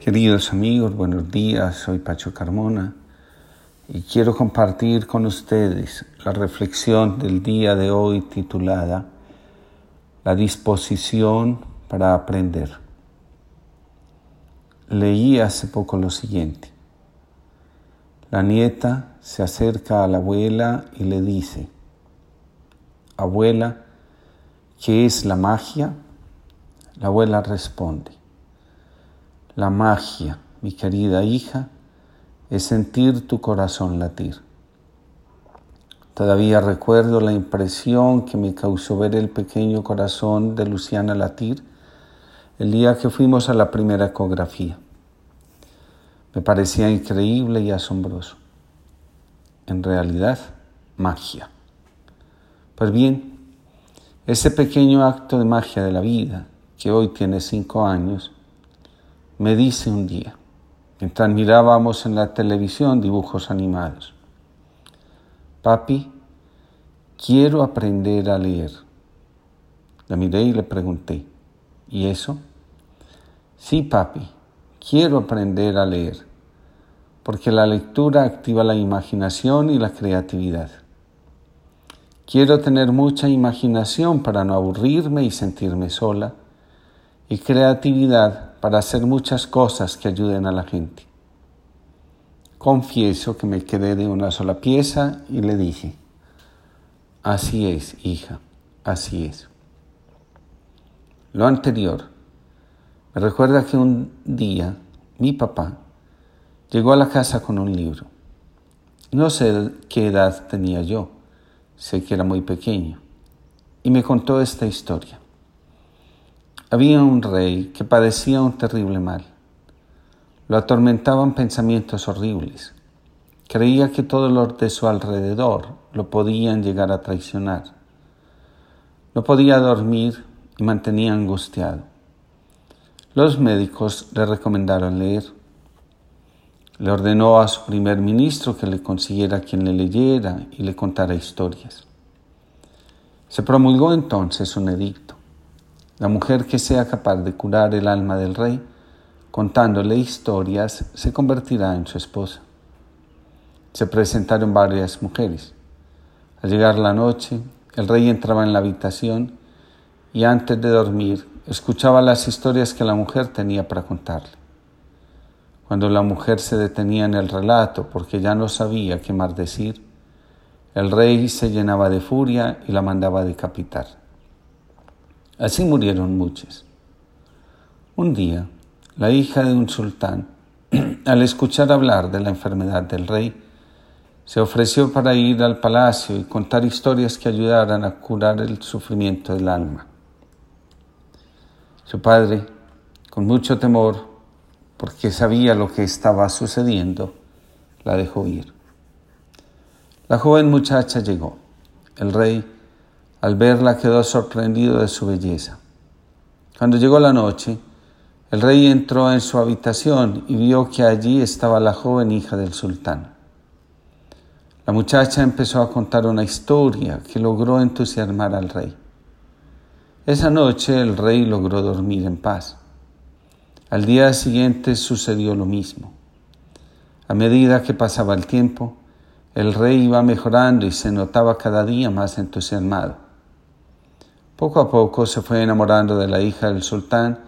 Queridos amigos, buenos días, soy Pacho Carmona y quiero compartir con ustedes la reflexión del día de hoy titulada La disposición para aprender. Leí hace poco lo siguiente. La nieta se acerca a la abuela y le dice, Abuela, ¿qué es la magia? La abuela responde, la magia, mi querida hija, es sentir tu corazón latir. Todavía recuerdo la impresión que me causó ver el pequeño corazón de Luciana latir el día que fuimos a la primera ecografía. Me parecía increíble y asombroso. En realidad, magia. Pues bien, ese pequeño acto de magia de la vida, que hoy tiene cinco años, me dice un día, mientras mirábamos en la televisión dibujos animados, Papi, quiero aprender a leer. La miré y le pregunté, ¿y eso? Sí, papi, quiero aprender a leer, porque la lectura activa la imaginación y la creatividad. Quiero tener mucha imaginación para no aburrirme y sentirme sola, y creatividad para hacer muchas cosas que ayuden a la gente. Confieso que me quedé de una sola pieza y le dije, así es, hija, así es. Lo anterior me recuerda que un día mi papá llegó a la casa con un libro. No sé qué edad tenía yo, sé que era muy pequeño, y me contó esta historia. Había un rey que padecía un terrible mal. Lo atormentaban pensamientos horribles. Creía que todos los de su alrededor lo podían llegar a traicionar. No podía dormir y mantenía angustiado. Los médicos le recomendaron leer. Le ordenó a su primer ministro que le consiguiera quien le leyera y le contara historias. Se promulgó entonces un edicto. La mujer que sea capaz de curar el alma del rey, contándole historias, se convertirá en su esposa. Se presentaron varias mujeres. Al llegar la noche, el rey entraba en la habitación y antes de dormir escuchaba las historias que la mujer tenía para contarle. Cuando la mujer se detenía en el relato porque ya no sabía qué más decir, el rey se llenaba de furia y la mandaba decapitar. Así murieron muchos. Un día, la hija de un sultán, al escuchar hablar de la enfermedad del rey, se ofreció para ir al palacio y contar historias que ayudaran a curar el sufrimiento del alma. Su padre, con mucho temor, porque sabía lo que estaba sucediendo, la dejó ir. La joven muchacha llegó. El rey al verla quedó sorprendido de su belleza. Cuando llegó la noche, el rey entró en su habitación y vio que allí estaba la joven hija del sultán. La muchacha empezó a contar una historia que logró entusiasmar al rey. Esa noche el rey logró dormir en paz. Al día siguiente sucedió lo mismo. A medida que pasaba el tiempo, el rey iba mejorando y se notaba cada día más entusiasmado. Poco a poco se fue enamorando de la hija del sultán,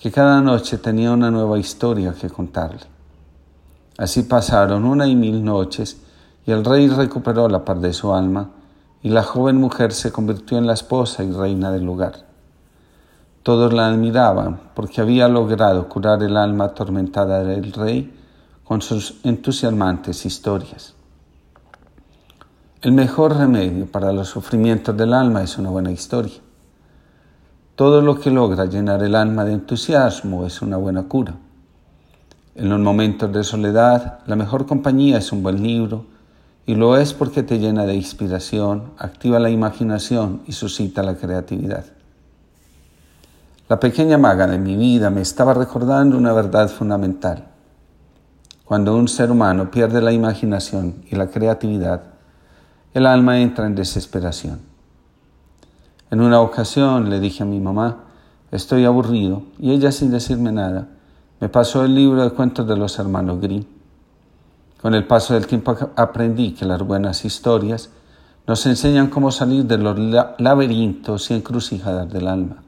que cada noche tenía una nueva historia que contarle. Así pasaron una y mil noches, y el rey recuperó la paz de su alma, y la joven mujer se convirtió en la esposa y reina del lugar. Todos la admiraban porque había logrado curar el alma atormentada del rey con sus entusiasmantes historias. El mejor remedio para los sufrimientos del alma es una buena historia. Todo lo que logra llenar el alma de entusiasmo es una buena cura. En los momentos de soledad, la mejor compañía es un buen libro, y lo es porque te llena de inspiración, activa la imaginación y suscita la creatividad. La pequeña maga de mi vida me estaba recordando una verdad fundamental. Cuando un ser humano pierde la imaginación y la creatividad, el alma entra en desesperación. En una ocasión le dije a mi mamá, estoy aburrido, y ella sin decirme nada, Me pasó el libro de cuentos de los hermanos Grimm. Con el paso del tiempo aprendí que las buenas historias nos enseñan cómo salir de los laberintos y encrucijadas del alma.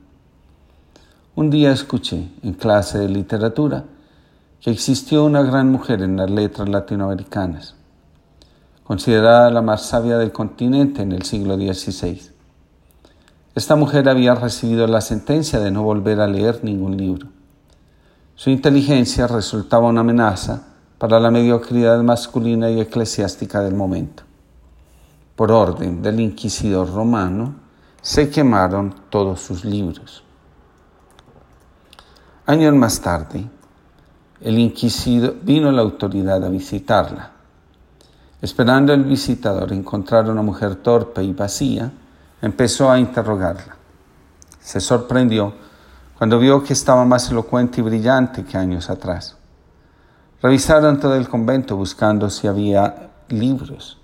Un día escuché en clase de literatura que existió una gran mujer en las letras latinoamericanas, considerada la más sabia del continente en el siglo XVI. Esta mujer había recibido la sentencia de no volver a leer ningún libro. Su inteligencia resultaba una amenaza para la mediocridad masculina y eclesiástica del momento. Por orden del inquisidor romano, se quemaron todos sus libros. Años más tarde, el inquisidor vino la autoridad a visitarla. Esperando el visitador encontrar una mujer torpe y vacía, empezó a interrogarla. Se sorprendió cuando vio que estaba más elocuente y brillante que años atrás. Revisaron todo el convento buscando si había libros.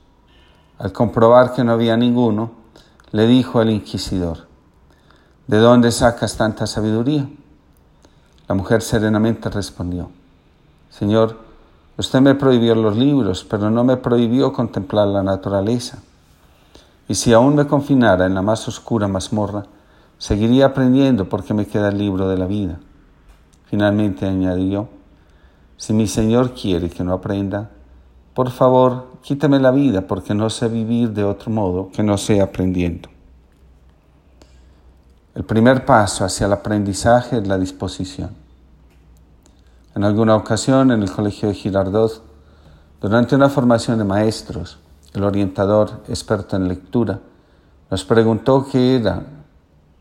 Al comprobar que no había ninguno, le dijo el inquisidor, ¿de dónde sacas tanta sabiduría? La mujer serenamente respondió, Señor, usted me prohibió los libros, pero no me prohibió contemplar la naturaleza. Y si aún me confinara en la más oscura mazmorra, seguiría aprendiendo porque me queda el libro de la vida. Finalmente añadió, si mi Señor quiere que no aprenda, por favor, quítame la vida porque no sé vivir de otro modo que no sea aprendiendo. El primer paso hacia el aprendizaje es la disposición. En alguna ocasión en el colegio de Girardot, durante una formación de maestros, el orientador experto en lectura nos preguntó qué era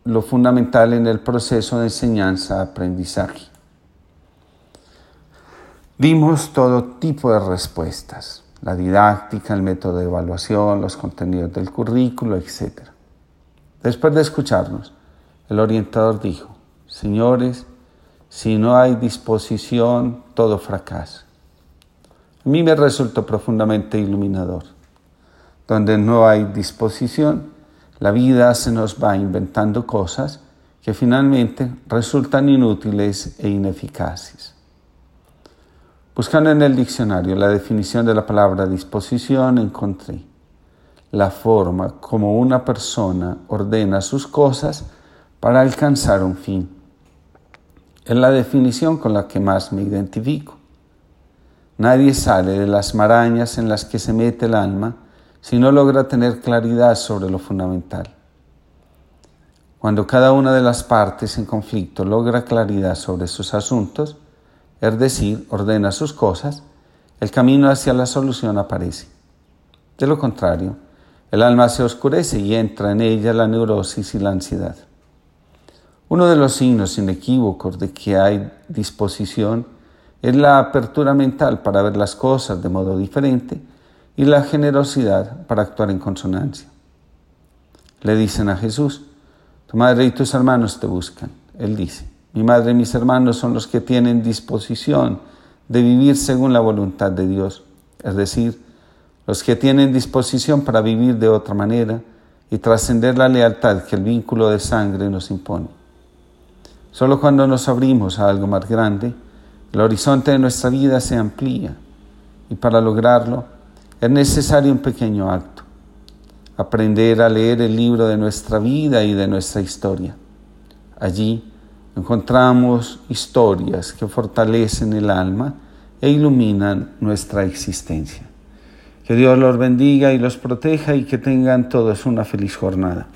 lo fundamental en el proceso de enseñanza-aprendizaje. Dimos todo tipo de respuestas, la didáctica, el método de evaluación, los contenidos del currículo, etc. Después de escucharnos, el orientador dijo, señores, si no hay disposición, todo fracasa. A mí me resultó profundamente iluminador. Donde no hay disposición, la vida se nos va inventando cosas que finalmente resultan inútiles e ineficaces. Buscando en el diccionario la definición de la palabra disposición, encontré la forma como una persona ordena sus cosas para alcanzar un fin. Es la definición con la que más me identifico. Nadie sale de las marañas en las que se mete el alma si no logra tener claridad sobre lo fundamental. Cuando cada una de las partes en conflicto logra claridad sobre sus asuntos, es decir, ordena sus cosas, el camino hacia la solución aparece. De lo contrario, el alma se oscurece y entra en ella la neurosis y la ansiedad. Uno de los signos inequívocos de que hay disposición es la apertura mental para ver las cosas de modo diferente y la generosidad para actuar en consonancia. Le dicen a Jesús, tu madre y tus hermanos te buscan. Él dice, mi madre y mis hermanos son los que tienen disposición de vivir según la voluntad de Dios, es decir, los que tienen disposición para vivir de otra manera y trascender la lealtad que el vínculo de sangre nos impone. Solo cuando nos abrimos a algo más grande, el horizonte de nuestra vida se amplía y para lograrlo es necesario un pequeño acto, aprender a leer el libro de nuestra vida y de nuestra historia. Allí encontramos historias que fortalecen el alma e iluminan nuestra existencia. Que Dios los bendiga y los proteja y que tengan todos una feliz jornada.